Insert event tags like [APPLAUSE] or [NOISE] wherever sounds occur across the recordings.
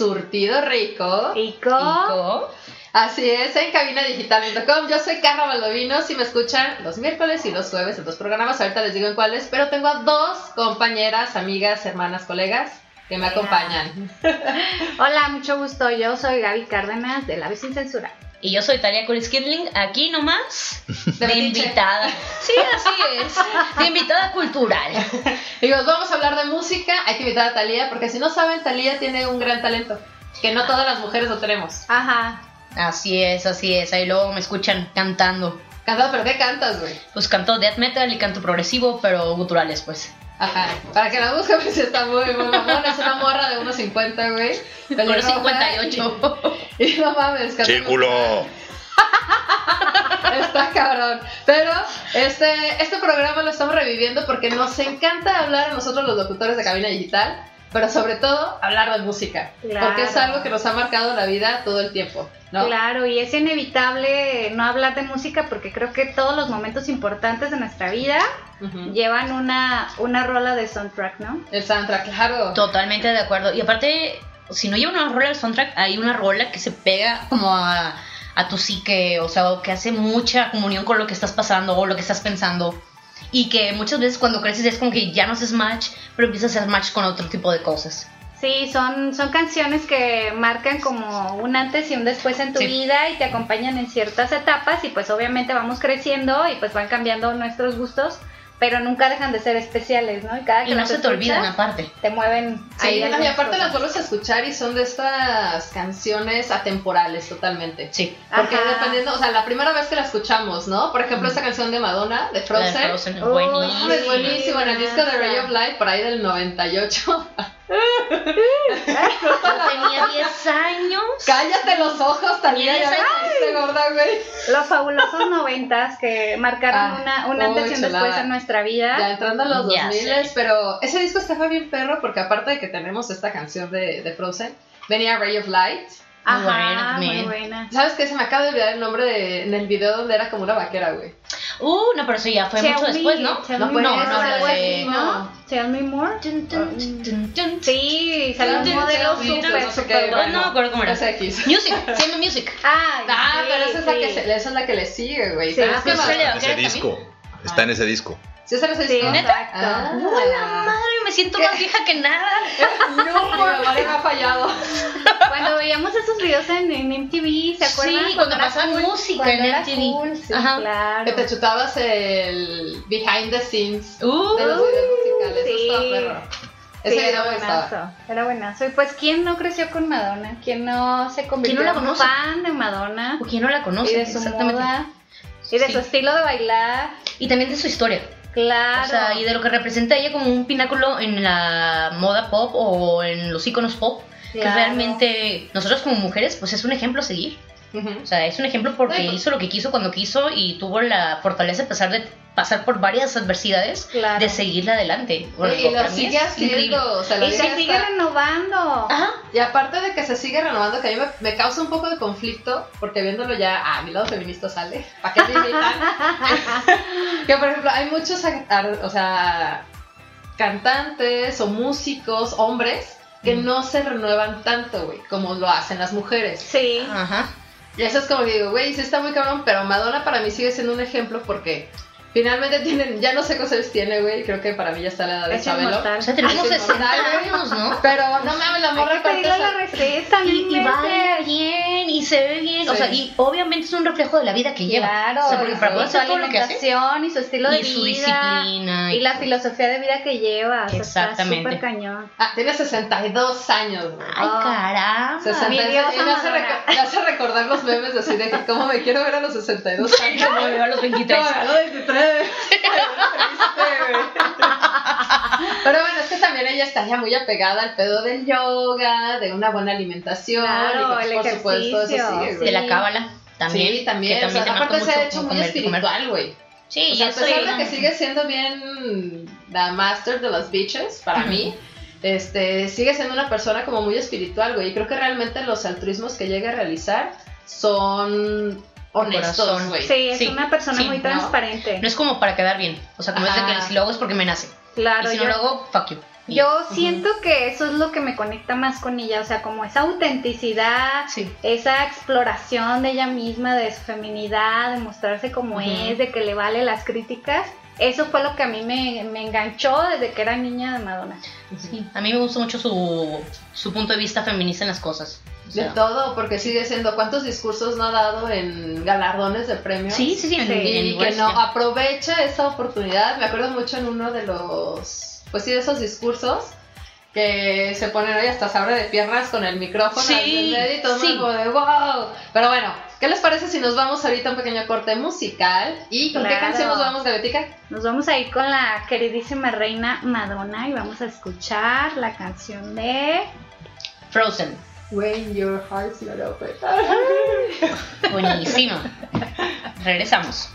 Surtido Rico. Rico. Así es, en cabinadigital.com. Yo soy Carla Baldovino. Si me escuchan los miércoles y los jueves en dos programas, ahorita les digo en cuáles, pero tengo a dos compañeras, amigas, hermanas, colegas que me acompañan. [LAUGHS] Hola, mucho gusto. Yo soy Gaby Cárdenas de La Vez Sin Censura. Y yo soy Talia Skidling, aquí nomás, [LAUGHS] De invitada. Sí, así es, de invitada cultural. [LAUGHS] Digo, vamos a hablar de música. Hay que invitar a Talía, porque si no saben, Talía tiene un gran talento. Que no todas las mujeres lo tenemos. Ajá. Así es, así es, ahí luego me escuchan cantando. Cantado, pero ¿qué cantas, güey? Pues canto death metal y canto progresivo, pero guturales, pues. Ajá. Para que la busquen, [LAUGHS] pues está muy, muy mamona. Es una morra de 1.50, güey. Pelirroja 58. Y, [LAUGHS] y no mames, Círculo. [LAUGHS] Está cabrón. Pero este, este programa lo estamos reviviendo porque nos encanta hablar a nosotros los locutores de cabina digital, pero sobre todo hablar de música. Claro. Porque es algo que nos ha marcado la vida todo el tiempo, ¿no? Claro, y es inevitable no hablar de música porque creo que todos los momentos importantes de nuestra vida llevan una, una rola de soundtrack, ¿no? El soundtrack, claro. Totalmente de acuerdo. Y aparte, si no lleva una rola al soundtrack, hay una rola que se pega como a, a tu psique, o sea, o que hace mucha comunión con lo que estás pasando o lo que estás pensando. Y que muchas veces cuando creces es como que ya no haces match, pero empiezas a hacer match con otro tipo de cosas. Sí, son, son canciones que marcan como un antes y un después en tu Sí. vida y te acompañan en ciertas etapas y pues obviamente vamos creciendo y pues van cambiando nuestros gustos, pero nunca dejan de ser especiales, ¿no? Y cada que Y no se te olvidan aparte. te mueven Sí, ahí y aparte las vuelves a escuchar y son de estas canciones atemporales totalmente. Sí. Porque Ajá. dependiendo, o sea, la primera vez que la escuchamos, ¿no? Por ejemplo, esta canción de Madonna, de La Frozen. de Frozen es buenísima. Es buenísimo, en el disco de Ray of Light, por ahí del 98. [LAUGHS] Yo tenía 10 años. Cállate los ojos, Tenía me caíste gorda, güey. Los fabulosos noventas que marcaron Ah, una, un uy, antes y un después en nuestra vida. Ya entrando a los Ya 2000, sé. pero ese disco estaba bien perro porque aparte de que tenemos esta canción de, de Frozen, venía Ray of Light. Ajá, Muy buena muy también. buena. ¿Sabes qué? Se me acaba de olvidar el nombre de, en el video donde era como una vaquera, güey. Uh, no, pero eso ya fue Tell mucho me, después, ¿no? tell No, me pues, more, no, la así, de- ¿no? Tell me more. Tun. Sí, salió un modelo súper, no No, bueno. no me acuerdo cómo era. Music, se llama Music. [LAUGHS] Ay, Ah, sí, pero esa es, la que sí. se- esa es la que le sigue, güey. Sí, Pero ah, sale- Ese ¿Vaquera disco. Está en ese disco. ¿Sí ese Sí, disco? exacto. Ah. ¡Hola madre! Me siento más vieja que nada. No, mi mamá me ha fallado. Cuando veíamos esos videos en, en MTV, ¿se acuerdan? Sí, cuando pasaban cool, música cuando en era MTV. cool, sí, Ajá. claro. Que te chutabas el behind the scenes Uh, de los videos musicales. sí. Eso estaba perro. Ese Sí, video era buenazo, era buenazo. Y pues, ¿quién no creció con Madonna? ¿Quién no se convirtió ¿Quién no en fan de Madonna? ¿O quién no la conoce? y de su Exactamente. moda, y de Sí. su estilo de bailar. Y también de su historia. Claro. O sea, y de lo que representa ella como un pináculo en la moda pop o en los iconos pop. Que realmente nosotros como mujeres, pues es un ejemplo a seguir. O sea, es un ejemplo porque Ay, hizo lo que quiso cuando quiso y tuvo la fortaleza a pesar de pasar por varias adversidades Claro. de seguirla adelante. Bueno, y lo sigue haciendo. O sea, la Y se sigue está- renovando. Ajá. Y aparte de que se sigue renovando, que a mí me, me causa un poco de conflicto, porque viéndolo ya, a mi lado feminista sale, [LAUGHS] ¿para qué me invitan? [LAUGHS] que por ejemplo, hay muchos, o sea, cantantes o músicos, hombres, que Mm. no se renuevan tanto, güey, como lo hacen las mujeres. Sí. Ajá. Y eso es como que digo, güey, sí está muy cabrón, pero Madonna para mí sigue siendo un ejemplo porque finalmente tienen, ya no sé cuántos años tiene, güey, creo que para mí ya está la edad de Chabelo. O sea, tenemos Ay, qué 60 inmortal, años, ¿no? Pero no mames, la morra Hay que pedirle la receta, Y, y baila bien, y se ve bien. O Sí. sea, y obviamente es un reflejo de la vida que lleva. Claro, O sea, porque y para su alimentación y su estilo de Y su vida disciplina. y la filosofía de vida que lleva, o sea, está Exactamente. cañón. Ah, tiene 62 años, güey. Ay, Ah. caramba. 62 Mi diosa y me hace, me hace recordar los memes así de que cómo me quiero ver a los 62 años. [LAUGHS] Como me veo a los 23. No, a los 23. Ay, qué triste, güey. Pero bueno, es que también ella está ya muy apegada al pedo del yoga, de una buena alimentación. Claro, y el por supuesto, eso sigue, De la cábala también. Sí, también. que o sea, aparte se ha mucho hecho muy comer- espiritual, güey. Sí, O sea, a eso pesar de que sigue siendo bien la master de los bitches, para mí, [LAUGHS] este, sigue siendo una persona como muy espiritual, güey. Y creo que realmente los altruismos que llega a realizar son honestos, corazón. güey. Sí, es Sí, una persona sí, muy ¿no? transparente. No es como para quedar bien. O sea, como es de que si lo hago es porque me nace. claro, y si yo, no lo hago, fuck you. Yo siento que eso es lo que me conecta más con ella, o sea, como esa autenticidad, Sí. esa exploración de ella misma, de su feminidad, de mostrarse como es, de que le vale las críticas. Eso fue lo que a mí me, me enganchó desde que era niña de Madonna. Sí, a mí me gusta mucho su, su punto de vista feminista en las cosas. O De todo, porque sigue siendo cuántos discursos no ha dado en galardones de premios. sí, sí, sí, en, Sí, en y que no aprovecha esa oportunidad. Me acuerdo mucho en uno de los, pues sí, de esos discursos que se ponen hoy hasta se abre de piernas con el micrófono Sí, al y todo el sí. de wow. Pero bueno, ¿qué les parece si nos vamos ahorita a un pequeño corte musical? ¿Y con qué canción nos vamos, Gabetica? Nos vamos a ir con la queridísima reina Madonna y vamos a escuchar la canción de... Frozen. When your heart's not open. Buenísimo. Regresamos.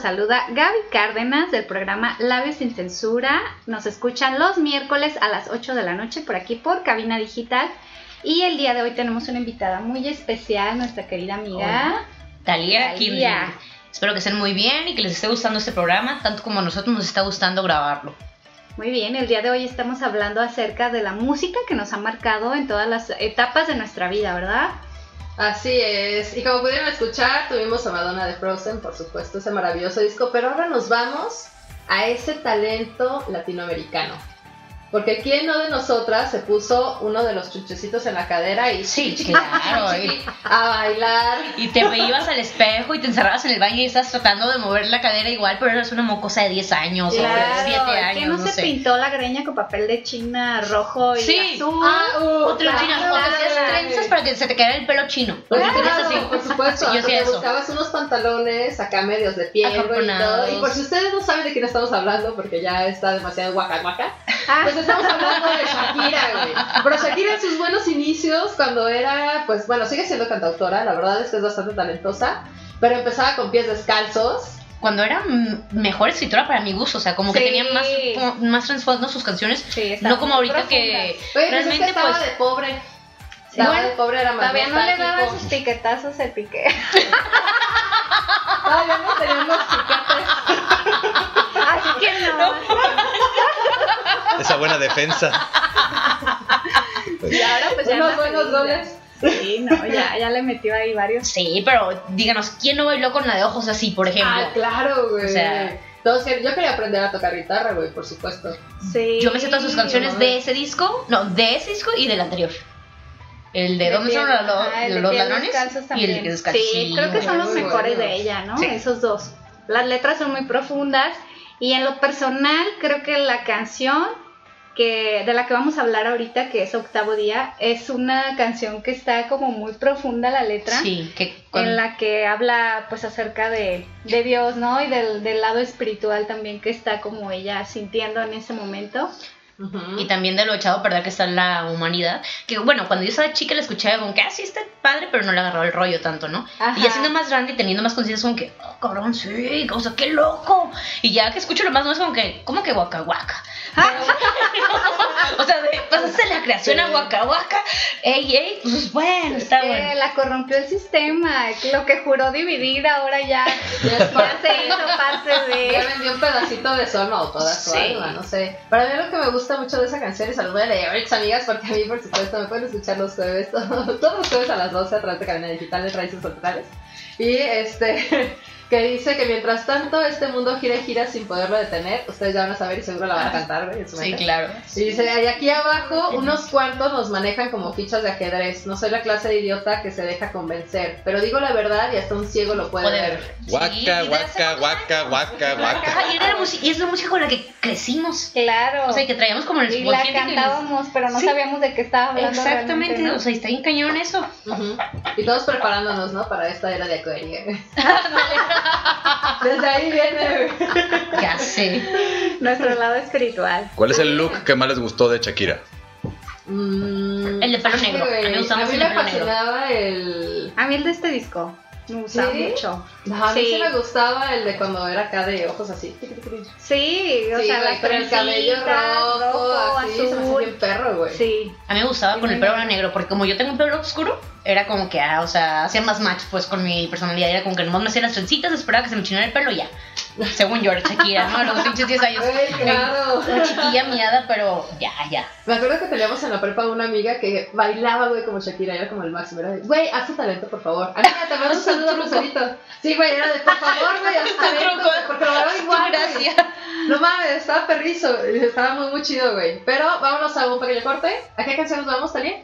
Los saluda Gaby Cárdenas del programa Labios sin Censura. Nos escuchan los miércoles a las 8 de la noche por aquí por Cabina Digital. Y el día de hoy tenemos una invitada muy especial, nuestra querida amiga Thalía. Kimberly. Espero que estén muy bien y que les esté gustando este programa, tanto como a nosotros nos está gustando grabarlo. Muy bien, el día de hoy estamos hablando acerca de la música que nos ha marcado en todas las etapas de nuestra vida, ¿verdad? Así es. Y como pudieron escuchar, tuvimos a Madonna de Frozen, por supuesto, ese maravilloso disco. Pero ahora nos vamos a ese talento latinoamericano. Porque quién no de nosotras se puso uno de los chuchecitos en la cadera y Sí, [LAUGHS] claro, y- a bailar. Y te ibas al espejo y te encerrabas en el baño y estás tratando de mover la cadera igual, pero eres una mocosa de 10 años o de 7 años, ¿quién no, no se sé. pintó la greña con papel de china rojo y Sí. azul? Ah, uh, O te lo claro, chinas, o te hacías trenzas para que se te quedara el pelo chino. Claro, así. por supuesto, Sí, [LAUGHS] yo hacía te eso. buscabas unos pantalones acá medios de piel y todo. Y por si ustedes no saben de quién estamos hablando, porque ya está demasiado guaca guaca, Ah, pues estamos hablando de Shakira, güey. Pero Shakira en sus buenos inicios, cuando era, pues bueno, sigue siendo cantautora, la verdad es que es bastante talentosa, pero empezaba con pies descalzos. Cuando era mejor escritora para mi gusto, o sea, como que tenía más, como más trasfondo sus canciones, sí, está no como ahorita que Oye, pues es que realmente estaba pues de pobre. Sí. Estaba Bueno, de pobre, era más Todavía no le daban sus piquetazos el piqué. Todavía no teníamos piquetes. [LAUGHS] Así que no. Esa buena defensa. Y ahora pues ya Unos buenos feliz, goles. ya. Sí, no, ya, ya le metió ahí varios. Sí, pero díganos, ¿quién no bailó con la de ojos así, por ejemplo? Ah, claro, güey. O sea- quer- yo quería aprender a tocar guitarra, güey, por supuesto. Sí. Yo me sé todas sus canciones no. de ese disco, no, de ese disco y del anterior. El de, De ¿Dónde son los, los- de ladrones? descalzos Y el que descalzo. Sí, creo que son los mejores de ella, ¿no? Sí. Esos dos. Las letras son muy profundas y en lo personal creo que la canción que de la que vamos a hablar ahorita, que es Octavo Día, es una canción que está como muy profunda la letra. Sí, que con- en la que habla pues acerca de, de Dios, ¿no? Y del, del lado espiritual también que está como ella sintiendo en ese momento. Y también de lo echado a perder que está la humanidad. Que bueno, cuando yo estaba chica la escuchaba como que así está padre, pero no le agarraba el rollo tanto, ¿no? Ajá. Y ya siendo más grande y teniendo más conciencia, es como que, oh, cabrón, sí, o sea, qué loco. Y ya que escucho lo más, no es como que, ¿cómo que guaca guaca? O sea, de, pasaste la creación a guaca guaca, ey, ey, pues bueno, está Eh, bueno. la corrompió el sistema, lo que juró dividir ahora ya, Ya es [LAUGHS] ya parte- se hizo parte Ya de... vendió un pedacito de su alma o toda su Sí. alma, no sé. Para mí lo que me gusta mucho de esa canción, y se los voy a leer ahorita, amigas, porque a mí, por supuesto, me pueden escuchar los jueves, todos, [LAUGHS] todos los jueves a las 12 a través de Cadena Digital de Raíces Totales. Y este, que dice que mientras tanto este mundo gira y gira sin poderlo detener, ustedes ya van a saber y seguro la van a cantar, güey, en su Sí, claro. Y dice, y aquí abajo unos cuantos nos manejan como fichas de ajedrez. No soy la clase de idiota que se deja convencer, pero digo la verdad y hasta un ciego lo puede, Puede ver. Guaca, guaca, guaca, guaca, guaca. y, era la música- y es la música con la que crecimos. Claro. O sea, que traíamos como el y la cantábamos, pero no Sí. sabíamos de qué estaba hablando Exactamente, o sea, está bien cañón eso. Y todos preparándonos, ¿no? Para esta era de Acuario. [LAUGHS] Desde ahí viene. Ya sé. Nuestro lado espiritual. ¿Cuál es el look que más les gustó de Shakira? Mm, El de pelo negro. A mí me a el pelo negro. fascinaba el. A mí el de este disco me gustaba ¿Sí? mucho. No, a mí sí. Sí. me gustaba el de cuando era acá de ojos así. Sí, o Sí, sea, güey, pero el cabello rojo, así, se me azul. bien perro, güey. Sí. A mí me gustaba con el pelo negro, porque como yo tengo un pelo oscuro, era como que, ah, o sea, hacía más match pues con mi personalidad. Era como que nomás me hacía las trencitas, esperaba que se me chinara el pelo y ya. [LAUGHS] Según yo, era Shakira, ¿no? A los pinches 10 años. Güey, claro. Una chiquilla miada, pero ya, ya. Me acuerdo que teníamos en la prepa una amiga que bailaba, güey, como Shakira, era como el máximo. Era de, güey, haz tu talento, por favor. Amiga, te mando un saludo. Rosalito. Sí, güey, era de, por favor, güey, haz tu talento, porque lo bailaba igual. Gracias. No mames, estaba perrizo. Estaba muy, muy chido, güey. Pero vámonos a un pequeño corte. ¿A qué canción nos vamos, Talía?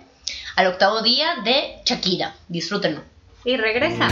Al octavo día de Shakira. Disfrútenlo. Y regresa.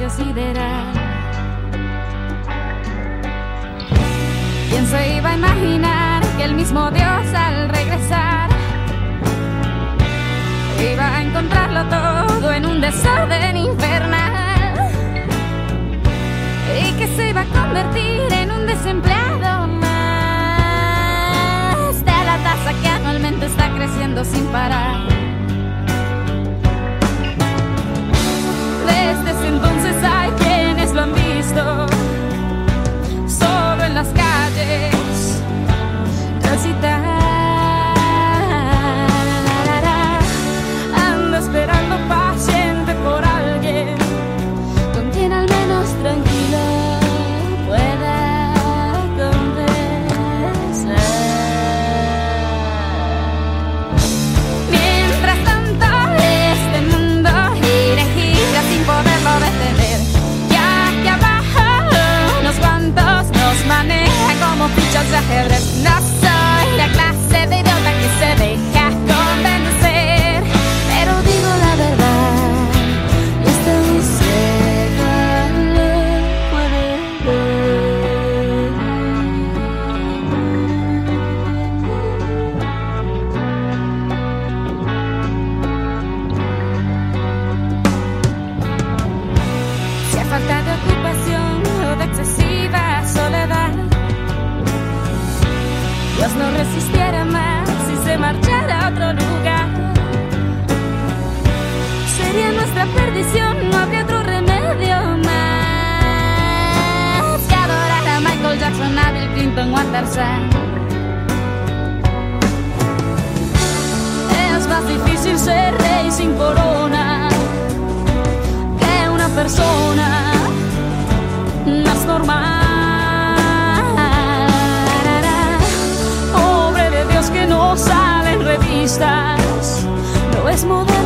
Espacio. ¿Quién se iba a imaginar que el mismo Dios al regresar iba a encontrarlo todo en un desorden infernal y que se iba a convertir en un desempleado más de la tasa que anualmente está creciendo sin parar? Entonces hay Es más difícil ser rey sin corona que una persona más normal. Pobre de Dios que no sale en revistas, no es modelo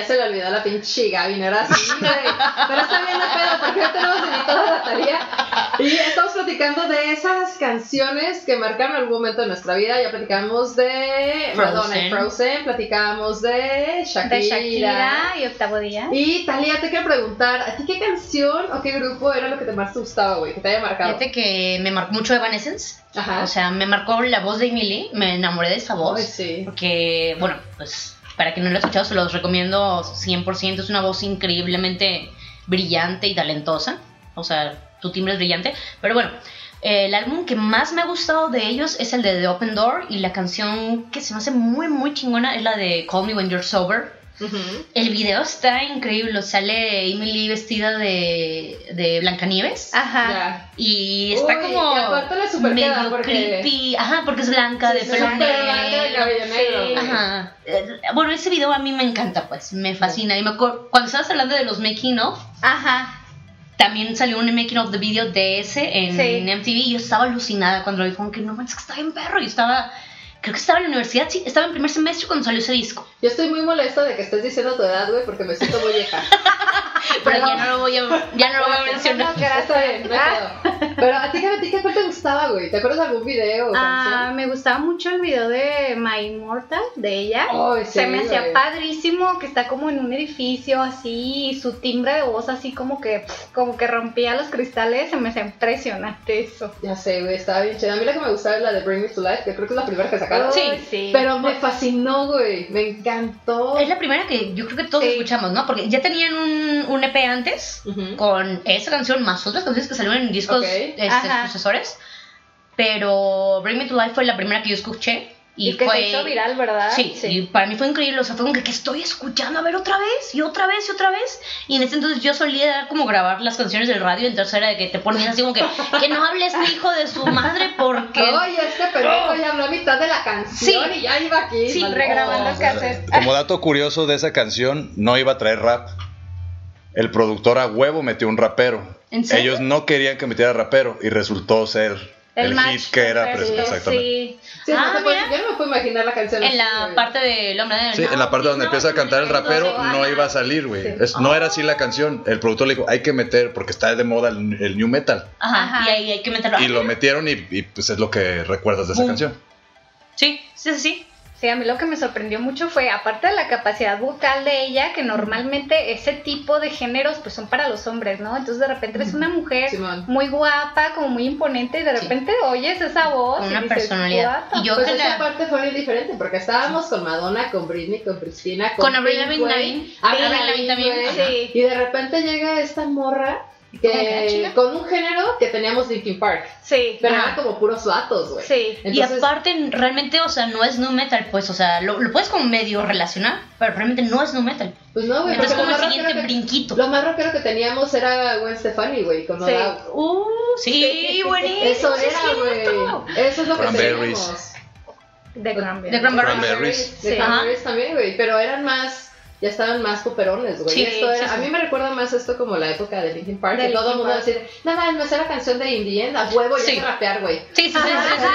ya se le olvidó la pinche Gaby, no era así. Pero está bien de pedo, porque hoy tenemos invitada a Natalia. Y estamos platicando de esas canciones que marcaron algún momento de nuestra vida. Ya platicamos de Madonna y Frozen. Frozen, platicamos de Shakira. De Shakira y Octavo Día. Y Talia, te quiero preguntar, ¿a ti qué canción o qué grupo era lo que te más te gustaba, güey? Que te haya marcado. Fíjate que me marcó mucho Evanescence. Ajá. O sea, me marcó la voz de Emily. Me enamoré de esa voz. Ay, sí. Porque, bueno, pues para quien no lo ha escuchado, se los recomiendo 100%. Es una voz increíblemente brillante y talentosa. O sea, tu timbre es brillante. Pero bueno, eh, el álbum que más me ha gustado de ellos es el de The Open Door y la canción que se me hace muy, muy chingona es la de Call Me When You're Sober. El video está increíble, sale Emily vestida de, de Blancanieves. Ajá. Y está Uy, como y medio porque- creepy. Ajá, porque es blanca, de Sí, pelo súper blanca, de negro. cabello negro. sí. Ajá. Eh, Bueno, ese video a mí me encanta, pues, me fascina. Y me acuerdo, cuando estabas hablando de los making of, Ajá. también salió un making of the video de ese en, Sí. MTV y yo estaba alucinada cuando lo vi, como que no manches, que estaba en perro. Y estaba, creo que estaba en la universidad, sí, estaba en primer semestre cuando salió ese disco. Yo estoy muy molesta de que estés diciendo tu edad, güey, porque me siento muy vieja. [LAUGHS] Pero ya no lo voy a, ya no lo voy a mencionar. Está bien, no hay Ah. Pero a ti, ¿a ti qué cuál te gustaba, güey? ¿Te acuerdas de algún video o Ah, me gustaba mucho el video de My Immortal de ella. Ay, Se sí, me hacía padrísimo que está como en un edificio así, y su timbre de voz así como que como que rompía los cristales, se me hacía impresionante eso. Ya sé, güey, estaba bien chida. A mí la que me gustaba es la de Bring Me to Life, que creo que es la primera que sacaron. Sí. Sí. Pero me fascinó, güey. Me encantó. Es la primera que yo creo que todos Sí. escuchamos, ¿no? Porque ya tenían un, un EP antes con esa canción más otras canciones que salieron en discos Ok. este, sucesores. Pero Bring Me to Life fue la primera que yo escuché. Y, Y, que fue. se hizo viral, ¿verdad? Sí, y para mí fue increíble. O sea, fue como que, ¿qué estoy escuchando? A ver, otra vez, y otra vez, y otra vez. Y en ese entonces yo solía como grabar las canciones del radio. Entonces era de que te ponías así como que, que no hable este hijo de su madre porque. [LAUGHS] Oye, este pendejo ya habló a mitad de la canción Sí. y ya iba aquí. Sí, regrabando O sea, cassettes. Como dato curioso de esa canción, no iba a traer rap. El productor a huevo metió un rapero. ¿En serio? Ellos no querían que metiera rapero y resultó ser el, match hit que era. exactamente. Sí. Sí, Ah, no yo no me puedo imaginar la canción. En así, la güey. parte del hombre de Sí, en la parte donde empieza a cantar el rapero no iba a salir, güey. Sí. Es- No era así la canción. El productor le dijo, hay que meter, porque está de moda el, el new metal. Ajá, Ajá. y ahí hay que meterlo. Y lo metieron y, y, pues es lo que recuerdas de esa Boom. canción. Sí, sí, sí, sí. Sí, a mí lo que me sorprendió mucho fue, aparte de la capacidad vocal de ella, que normalmente ese tipo de géneros pues son para los hombres, ¿no? Entonces de repente ves una mujer Simón. muy guapa, como muy imponente, y de Sí. repente oyes esa voz. Con y una dices, personalidad. "What the Y yo Pues que esa la- parte fue muy diferente porque estábamos con Madonna, con Britney, con Cristina, Con Avril Pink, Lavigne. Avril Avril Lavigne también, ajá. Y de repente llega esta morra ¿Cómo que con un género que teníamos Linkin Park, Sí, pero Ajá. eran como puros vatos, güey. sí. y Entonces, aparte, realmente, o sea, no es nu metal, pues, o sea, lo, lo puedes como medio relacionar, pero realmente no es nu metal. pues no, güey. Entonces, como lo el más siguiente que- brinquito. Lo más rockero que teníamos era Gwen Stefani, güey, con No Sí. Doubt. Uh, sí, buenísimo. Eso sí, era, güey. Eso es lo que teníamos. De Cranberries. De Cranberries. Cranberries. De Sí. Cranberries también, güey. Pero eran más. Ya estaban más poperones, güey. Sí, Esto era- sí, A mí me recuerda más esto como la época de Linkin Park. De que todo el mundo decía, nada, me sé la canción de Indie a huevo, y Sí. hay que rapear, güey. Sí, sí, sí, sí, sí.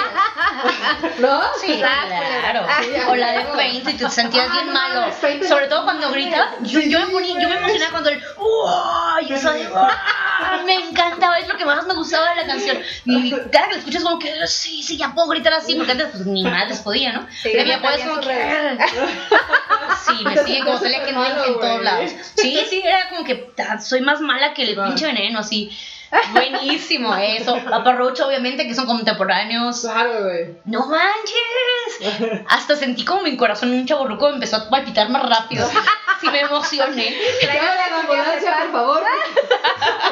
[LAUGHS] ¿No? Sí, Ah, claro. O la de. Faint y te sentías Ah, bien no malo. es Sobre todo cuando madre. grita. Yo, yo me ponía, yo me emocionaba cuando el ¡Uah! Y eso [LAUGHS] Me encantaba, es lo que más me gustaba de la canción. Y cada que la escuchas como que sí, sí, ya puedo gritar así, porque antes pues ni madres podía, ¿no? Sí, Pero ya puedes como que. redes. Sí, me [LAUGHS] siguen como salía que no en todos lados. Sí, sí, era como que ah, soy más mala que el pinche veneno, así. Buenísimo eso. Paparrocho, obviamente, que son contemporáneos. Claro, güey. ¡No manches! Hasta sentí como mi corazón un chaborruco empezó a palpitar más rápido. [LAUGHS] Sí me emocioné. [LAUGHS] A la ambulancia, por favor. [LAUGHS]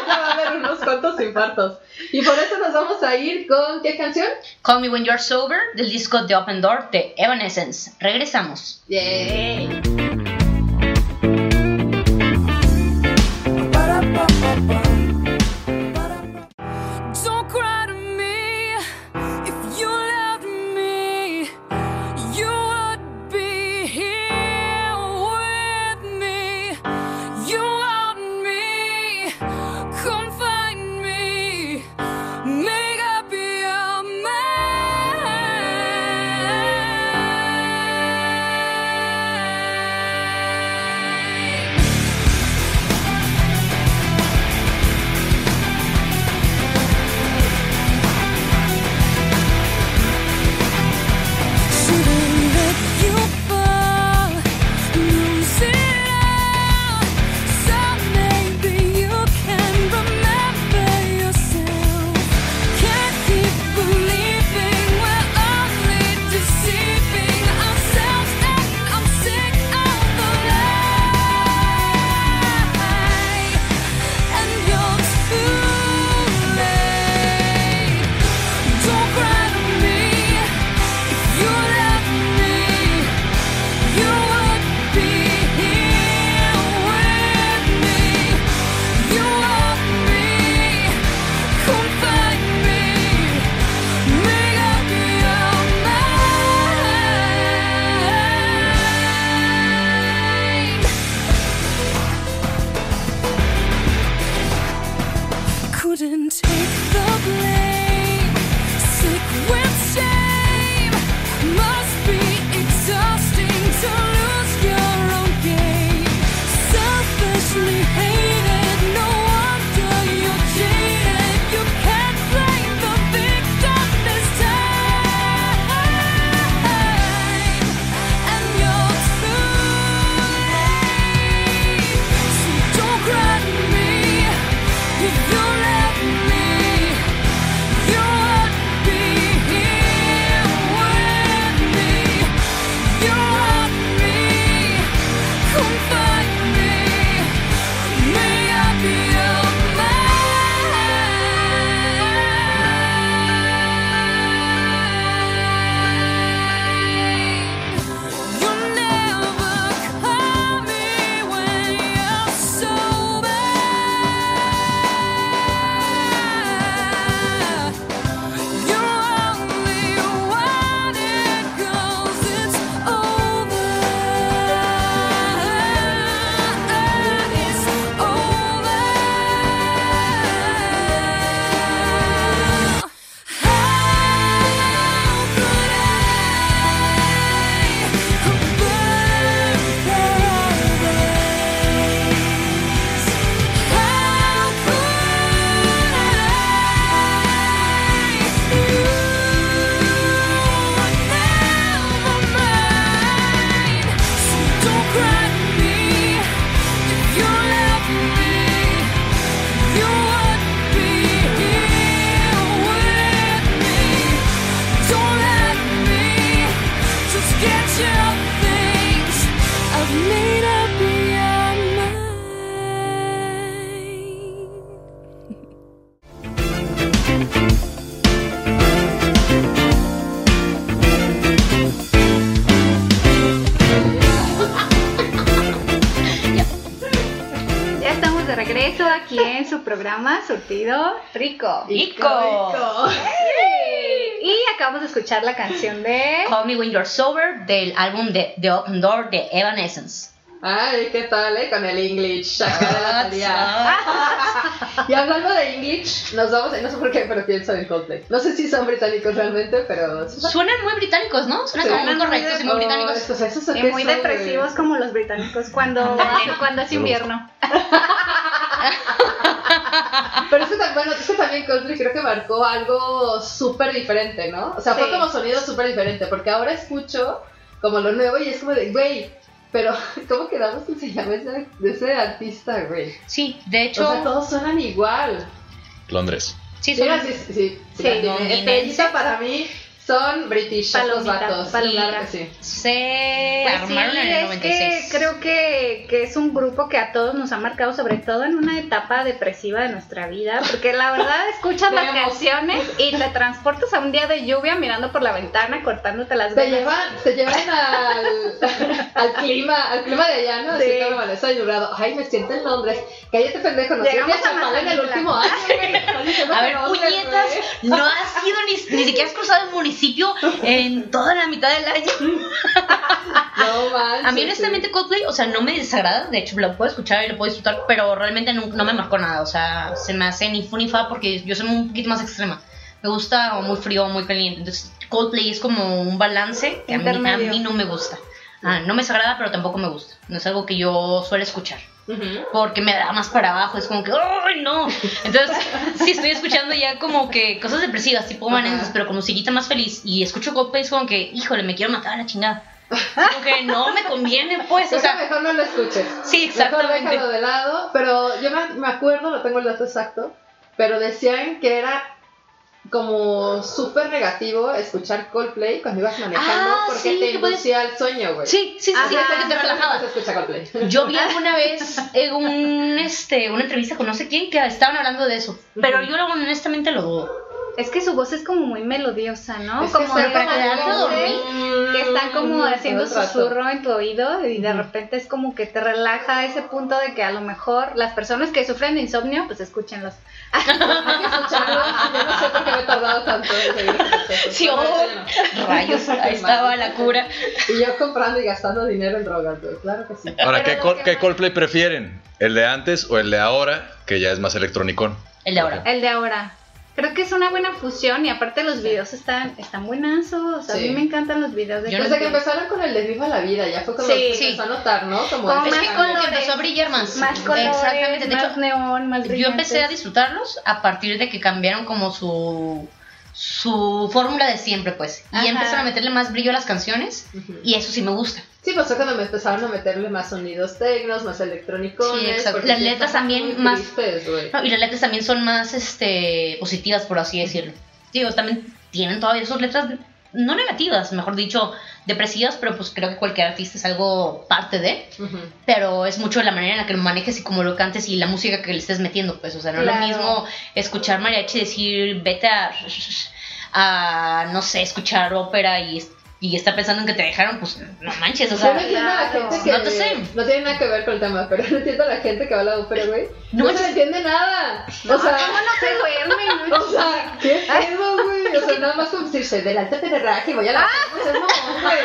Ya va a haber unos cuantos infartos. Y por eso nos vamos a ir con ¿qué canción? Call Me When You're Sober del disco The Open Door de Evanescence. Regresamos. Yay. Su programa Surtido Rico. Rico. Y acabamos de escuchar la canción de... Call Me When You're Sober del álbum de The Open Door de Evanescence. Ay, ¿qué tal, eh? Con el English. Acá de la tarea. [LAUGHS] Y hablando de English, nos vamos, no sé por qué, pero pienso en Coldplay. No sé si son británicos realmente, pero... Suenan muy británicos, ¿no? Suenan como muy correctos y muy británicos. Oh, estos- esos Y muy son, depresivos como los británicos cuando, cuando es invierno. [LAUGHS] Pero es que, tam- bueno, es que también Coldplay creo que marcó algo súper diferente, ¿no? O sea, fue Sí. como sonido súper diferente, porque ahora escucho como lo nuevo y es como de, güey, pero [LAUGHS] ¿cómo quedamos que se llama ese, de ese artista, güey? Sí, de O hecho, sea, todos suenan igual. Londres. sí, Sí, son- sí, sí, sí, Sí, londinense. Estrellita para mí son british, Palomita, vatos. palomita. Claro que sí. se Pues sí, armaron en el es 96. que creo que, que es un grupo que a todos nos ha marcado, sobre todo en una etapa depresiva de nuestra vida, porque la verdad [LAUGHS] escuchas las canciones y te transportas a un día de lluvia mirando por la ventana, cortándote las Te venas. llevan, te llevan al, [LAUGHS] al clima, al clima de allá, ¿no? Así Sí. como Vanessa nublado. Ay, me siento en Londres. Cállate, pendejo, no Llegamos a en el último año. A ver, puñetas, no has ido ni, ni siquiera has cruzado el municipio en toda la mitad del año. [LAUGHS] No manches. A mí honestamente Coldplay, o sea, no me desagrada, de hecho lo puedo escuchar y lo puedo disfrutar, pero realmente no, no me marcó nada, o sea, se me hace ni fu ni fa porque yo soy un poquito más extrema. Me gusta o muy frío o muy caliente, entonces Coldplay es como un balance que a mí, a Intermedio. mí no me gusta. Ah, no me desagrada, pero tampoco me gusta. No es algo que yo suelo escuchar. Porque me da más para abajo, es como que, ¡ay, no! Entonces, sí estoy escuchando ya como que cosas depresivas, tipo Ajá. Evanescence, pero con musiquita más feliz. Y escucho Coldplay, es como que, híjole, me quiero matar a la chingada. Como que no me conviene, pues, o sea, mejor no lo escuches. sí, Mejor exactamente. déjalo de lado. Pero yo me, me acuerdo, no tengo el dato exacto, pero decían que era como súper negativo escuchar Coldplay cuando ibas manejando Ah, porque sí, te que puedes- inducía al sueño, güey. Sí, sí, sí, sí, Ajá. porque te relajaba. Se escucha Coldplay. Yo vi alguna vez en un, este, una entrevista con no sé quién que estaban hablando de eso, pero yo honestamente lo dudo. Es que su voz es como muy melodiosa, ¿no? Es como de para quedarte dormir. que están como haciendo Todo el rato. susurro en tu oído y de repente es como que te relaja a ese punto de que a lo mejor las personas que sufren de insomnio, pues escúchenlos. [LAUGHS] Hay que escucharlo. Yo no sé por qué me he tardado tanto en seguir escuchando. Sí, oh, rayos, ahí estaba la cura. Y yo comprando y gastando dinero en drogas, güey. Claro que sí. Ahora, ¿qué, Col- que qué Coldplay prefieren? ¿El de antes o el de ahora? Que ya es más electronicón. El de ahora. El de ahora. Creo que es una buena fusión y aparte los videos están, están buenazos. O sea, Sí. A mí me encantan los videos de Yo no Desde que empezaron con el de Viva la Vida, ya fue como Sí. que se empezó a notar, ¿no? Como Como Es ese que más que colores, empezó a brillar más. Más colores, Exactamente, de más hecho, neón, más yo empecé a disfrutarlos a partir de que cambiaron como su su fórmula de siempre, pues. Y Ajá. empezaron a meterle más brillo a las canciones y eso sí me gusta. Sí, pasó cuando me empezaron a meterle más sonidos tecnos, más electrónicos. Sí, exacto. Las letras también más- No, y las letras también son más este positivas, por así decirlo. Digo, también tienen todavía sus letras no negativas, mejor dicho, depresivas, pero pues creo que cualquier artista es algo parte de, pero es mucho la manera en la que lo manejes y cómo lo cantes y la música que le estés metiendo, pues, o sea, no es Claro. lo mismo escuchar mariachi y decir, vete a, [LAUGHS] a no sé, escuchar ópera y, y estar pensando en que te dejaron, pues, no manches, o Yo no sea, entiendo a la gente que. No te sé. no tiene nada que ver con el tema, pero no entiendo a la gente que va a la ópera, güey. No No, se entiende nada. O sea. ¿Cómo no se duermen? O sea, ¿qué pedo, güey? O sea, nada más como decirse, del alta tenerraje y voy a la pues es mamón, güey.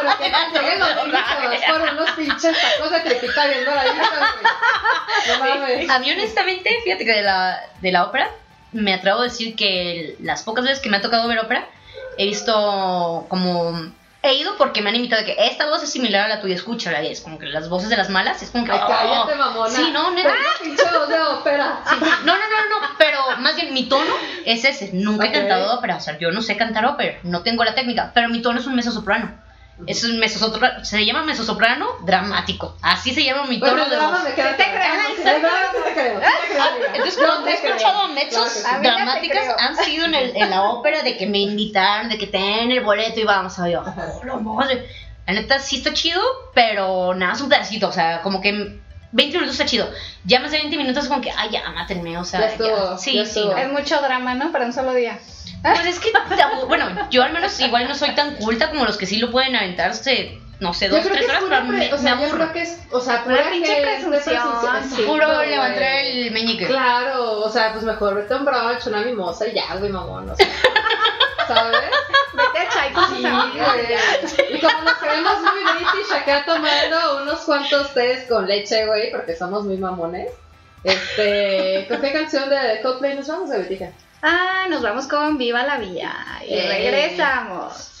Pero que lleguen los niños por unos pinches tacos de crepita viendo la hija, güey. No mames. A mí honestamente, fíjate que de la, de la ópera, me atrevo a decir que las pocas veces que me ha tocado ver ópera, he visto como... He ido porque me han invitado de que esta voz es similar a la tuya, escúchala, y es como que las voces de las malas, es como que... Ay, oh. cállate, mamona. Sí, no. Pero de ópera. Sí, No, no, no, no, pero más bien mi tono es ese. Nunca Ok. he cantado ópera, o sea, yo no sé cantar ópera, no tengo la técnica, pero mi tono es un mezzosoprano. Es un mezzosoprano, se llama mezzosoprano dramático. Así se llama mi tono Bueno, de voz. Sí te creo. Entonces, Yo cuando he escuchado Claro sí. Te dramáticas, han sido en, el- en la ópera de que me invitaron, de que ten el boleto y vamos a ver. Oh, la neta sí está chido, pero nada, es un pedacito. O sea, como que 20 minutos está chido. Ya más de 20 minutos es como que, ay, ya, mátenme. O sea, Ya estuvo, sí, ya sí. no. Es mucho drama, ¿no? Para un solo día. Pues es que, bueno, yo al menos igual no soy tan culta como los que sí lo pueden aventarse, no sé, dos, tres es horas, pero me, o me sea, yo aburro. creo que es, o sea, Pura pinche presunción, Puro levantar el meñique. Claro, o sea, pues mejor vete a un brunch, una mimosa y ya, güey, mamón, o sea, [LAUGHS] ¿sabes? Vete a echar con amigos, güey. Y como nos creemos muy british acá tomando unos cuantos tés con leche, güey, porque somos muy mamones. Este, ¿con qué canción de Coldplay nos vamos a Betica? Ah, nos vamos con Viva la Vida y regresamos.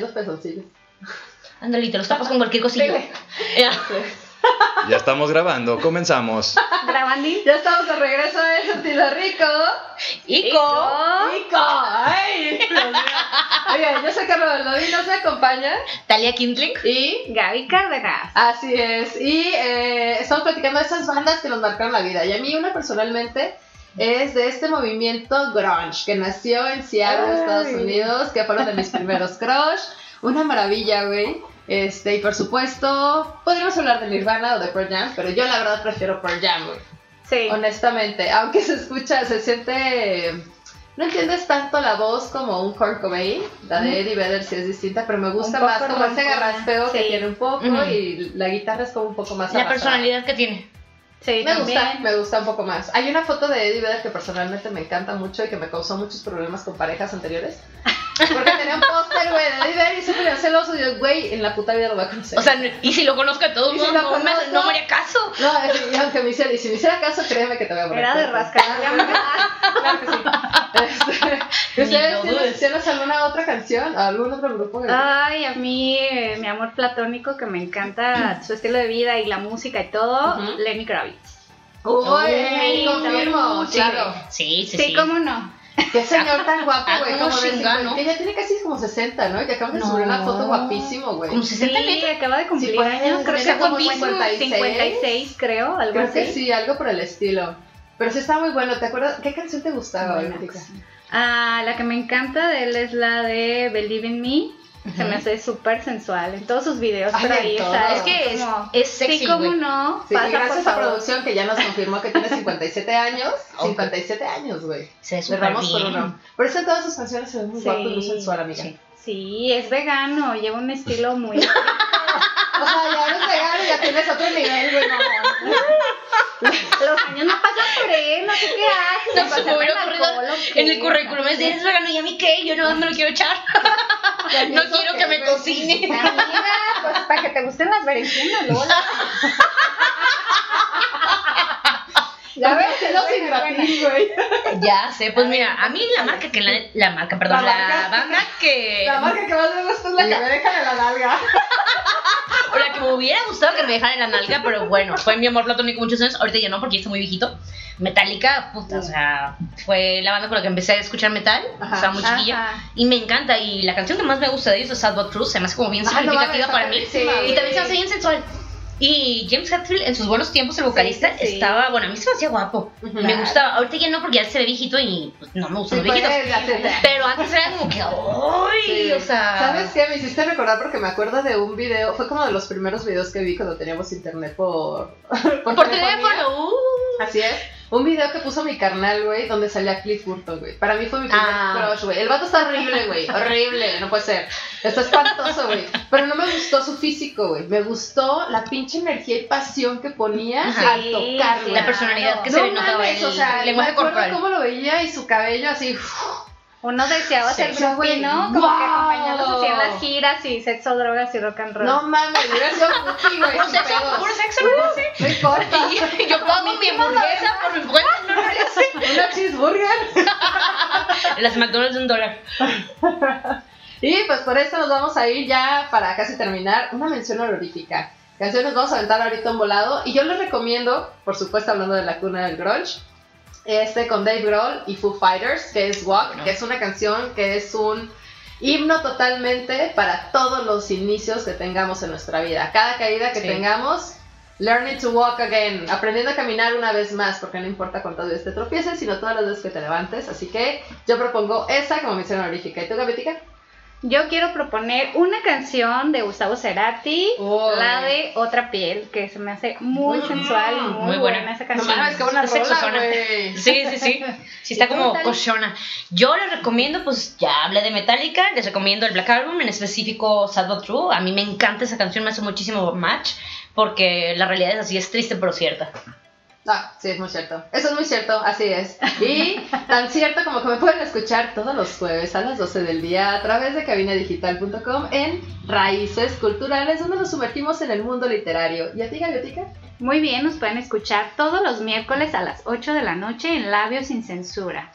Los pezoncillos. Ándale, te los tapas con cualquier cosilla. Sí. [LAUGHS] Ya. Ya estamos grabando, comenzamos. Grabando. Ya estamos de regreso de Sentido Rico. Ico. Rico. Ay, Dios mío. Oigan, yo soy Carlos Valdovi, nos acompaña. Talia Kintling. Y Gaby Cárdenas. así es. Y eh, estamos platicando de esas bandas que nos marcaron la vida. Y a mí una personalmente es de este movimiento grunge que nació en Seattle, Ay. Estados Unidos, que fueron de mis [LAUGHS] primeros crush. Una maravilla, güey. Este, y por supuesto, podríamos hablar de Nirvana o de Pearl Jam, pero yo la verdad prefiero Pearl Jam, güey. Sí. Honestamente, aunque se escucha, se siente. No entiendes tanto la voz como un Kurt Cobain, la de Eddie Vedder sí es distinta, pero me gusta más como ese roncona, garraspeo que sí. tiene un poco y la guitarra es como un poco más La arrasada. personalidad que tiene. Sí, Me también. gusta, me gusta un poco más. Hay una foto de Eddie Vedder que personalmente me encanta mucho y que me causó muchos problemas con parejas anteriores. Porque tenía un póster, güey, de Eddie Vedder y siempre me celoso y yo, güey, en la puta vida lo voy a conocer. O sea, y si lo conozco a todos, Y si no, no, me, conozco- no me haría caso. No, es- y aunque me hiciera, y si me hiciera caso, créeme que te voy a poner. Era de rascar. [LAUGHS] Claro que sí. Este, [LAUGHS] ¿Ustedes tienen, alguna otra canción? ¿Algún otro grupo? Ay, a mí, eh, mi amor platónico, que me encanta su estilo de vida y la música y todo. Lenny Kravitz. Uy, Uy, confirmo, claro. Sí, sí, Sí, sí. cómo no. Qué señor tan [LAUGHS] guapo, Ah, güey. como Como 50, ¿no? ya tiene casi como 60, ¿no? Y que acaban de No. subir una foto guapísimo, güey. Como 60 Sí, metros. acaba de cumplir Sí, pues, años, creo que como como 56. 56, creo, algo Creo así. que sí, algo por el estilo. Pero sí está muy bueno. ¿Te acuerdas? ¿Qué canción te gustaba. Ah, la que me encanta de él es la de Believe in Me. Se me hace súper sensual en todos sus videos, Ay, pero ahí todo. está. Es que es, como- es sexy, Sí, güey. no. Sí, Pasa, y gracias por a favor. producción que ya nos confirmó que tiene 57 años. Ok. 57 años, güey. Se ve damos por uno. Por eso en todas sus canciones se ve muy Sí, guapo y muy sensual, amiga. sí. Sí, es vegano, lleva un estilo muy... [LAUGHS] O sea, ya eres vegano y ya tienes otro nivel, güey, no. Los años no pasan por él, no sé qué haces. No ¿Te se me ocurrido en el currículum. Es eres vegano y a mí qué, yo no me lo quiero echar. No quiero qué, que me cocine. Amiga, pues para que te gusten las berenjenas, Lola. [LAUGHS] Ya ves que no buena. gratis, güey. Ya sé, pues mira, a mí la marca que la, la marca, perdón, La la, marca. banda que La marca que más me gusta es la que me dejan en la nalga. o la que me hubiera gustado que me dejara en la nalga, pero bueno, fue mi amor platónico muchos años, ahorita ya no porque ya está muy viejito. Metallica, puta, o sea, fue la banda con la que empecé a escuchar metal, Ajá. estaba muy chiquilla Ajá. y me encanta y la canción que más me gusta de ellos es Sad But True, se me hace como bien Ah, no significativa para mí buenísima, y también se me hace bien sensual. Y James Hetfield en sus buenos tiempos, el vocalista, sí, sí. estaba, bueno, a mí se me hacía guapo. Me gustaba, ahorita ya no porque ya se ve viejito y pues, no me gustan los viejitos. pues. Pero antes era como que, ¡ay! O sea. ¿Sabes qué? Me hiciste recordar porque me acuerdo de un video, fue como de los primeros videos que vi cuando teníamos internet por... [LAUGHS] Por telefonía. teléfono, uh. Así es. Un video que puso mi carnal, güey, donde salía Cliff Burton, güey. Para mí fue mi primer Ah. crush, güey. El vato está horrible, güey. Horrible, no puede ser. Está espantoso, güey. Pero no me gustó su físico, güey. Me gustó la pinche energía y pasión que ponía al Sí, tocar, güey. La personalidad que no se le notaba el o sea, lenguaje me acuerdo corporal. cómo lo veía y su cabello así. Uno deseaba ser groupie, ¿no? Como que ¡wow! acompañarlos así en las giras y sexo, drogas y rock and roll. No mames, sido cookie, güey. Puro sexo, puro sexo, no sé. No importa. [LAUGHS] Y yo pago mi hamburguesa por mi cuenta, [LAUGHS] sé. Una cheeseburger. [LAUGHS] Las McDonald's de un dólar. Y pues por eso nos vamos a ir ya para casi terminar. Una mención honorífica. Canciones vamos a aventar ahorita un volado. Y yo les recomiendo, por supuesto hablando de la cuna del grunge, este con Dave Grohl y Foo Fighters, que es Walk, que es una canción que es un himno totalmente para todos los inicios que tengamos en nuestra vida. Cada caída que Sí. tengamos, learning to walk again, aprendiendo a caminar una vez más, porque no importa cuántas veces te tropieces, sino todas las veces que te levantes. Así que yo propongo esa como mención honorífica. ¿Y tú, Gabetica? Yo quiero proponer una canción de Gustavo Cerati, la de Otra Piel, que se me hace muy Mm, sensual y muy, muy buena. buena. esa No canción. mames, qué buena Está rola, sexosona. güey. Sí, sí, sí. Sí, está ¿Y tú, como cochona. Yo les recomiendo, pues ya hablé de Metallica, les recomiendo el Black Album, en específico Sad But True. A mí me encanta esa canción, me hace muchísimo match, porque la realidad es así, es triste pero cierta. Ah, sí, es muy cierto. Eso es muy cierto, así es. Y tan cierto como que me pueden escuchar todos los jueves a las 12 del día a través de cabinadigital.com en Raíces Culturales, donde nos sumergimos en el mundo literario. ¿Y a ti, Gaviotica? Muy bien, nos pueden escuchar todos los miércoles a las 8 de la noche en Labios sin Censura.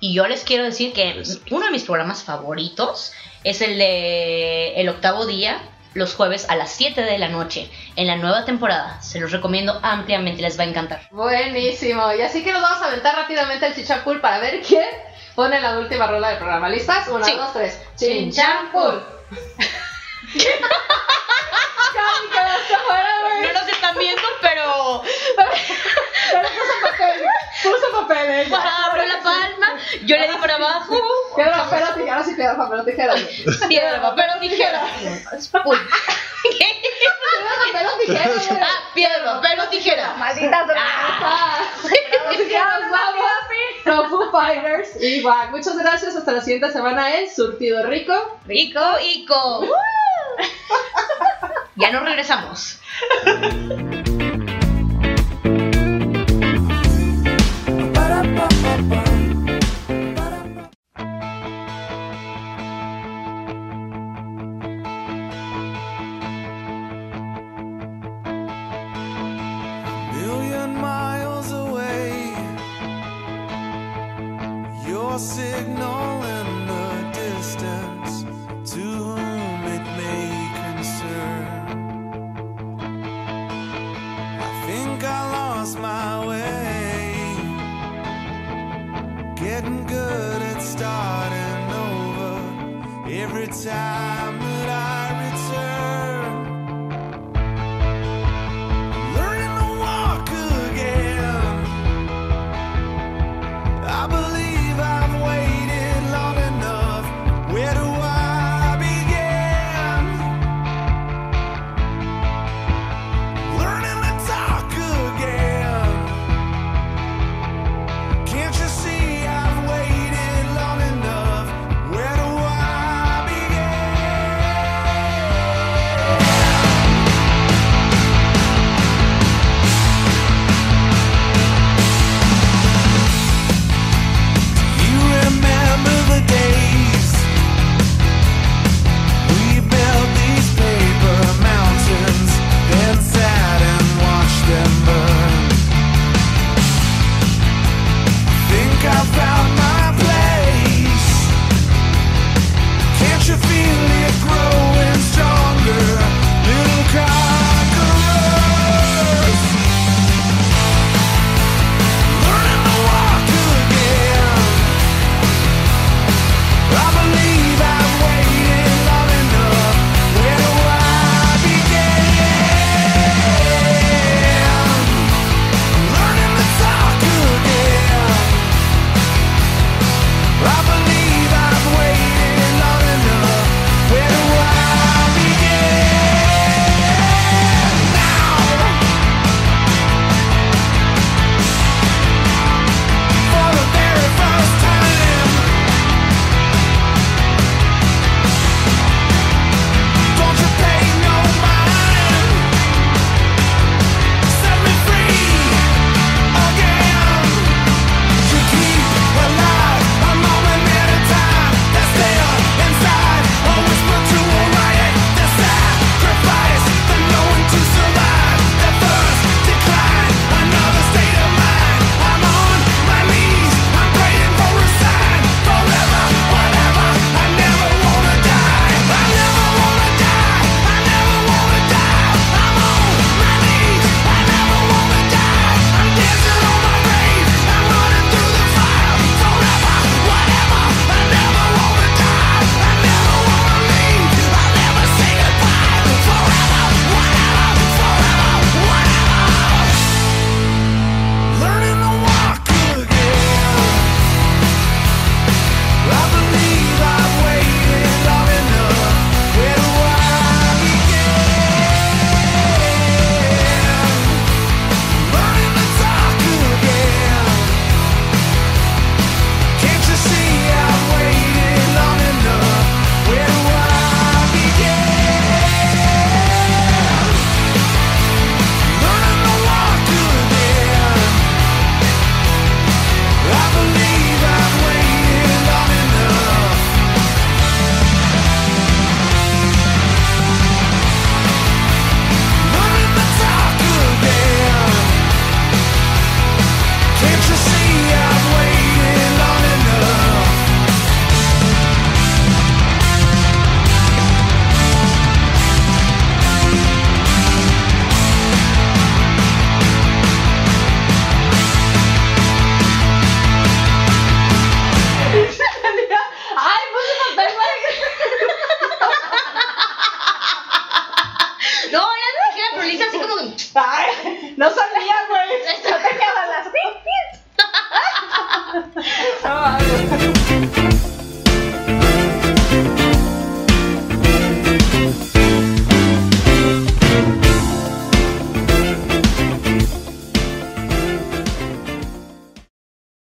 Y yo les quiero decir que uno de mis programas favoritos es el de El Octavo Día, los jueves a las 7 de la noche, en la nueva temporada. Se los recomiendo ampliamente, les va a encantar. Buenísimo. Y así que nos vamos a aventar rápidamente el chichapul para ver quién Pone la última rola del programa. ¿Listas? Una, Sí. dos, tres. Chin, [LAUGHS] No nos están viendo, pero Pero puso papel. Puso papel, eh. abro la palma, yo le di para abajo. Piedra, papel o tijera. Sí, piedra, papel o tijera. Piedra, papel o tijera. Uy. Piedra, papel o tijera. [LAUGHS] Ah, piedra, papel o tijera. Maldita. Ah, Fighters y Wack. Muchas gracias. Hasta la siguiente semana en Surtido Rico. Rico, Ico. [LAUGHS] Ya nos regresamos.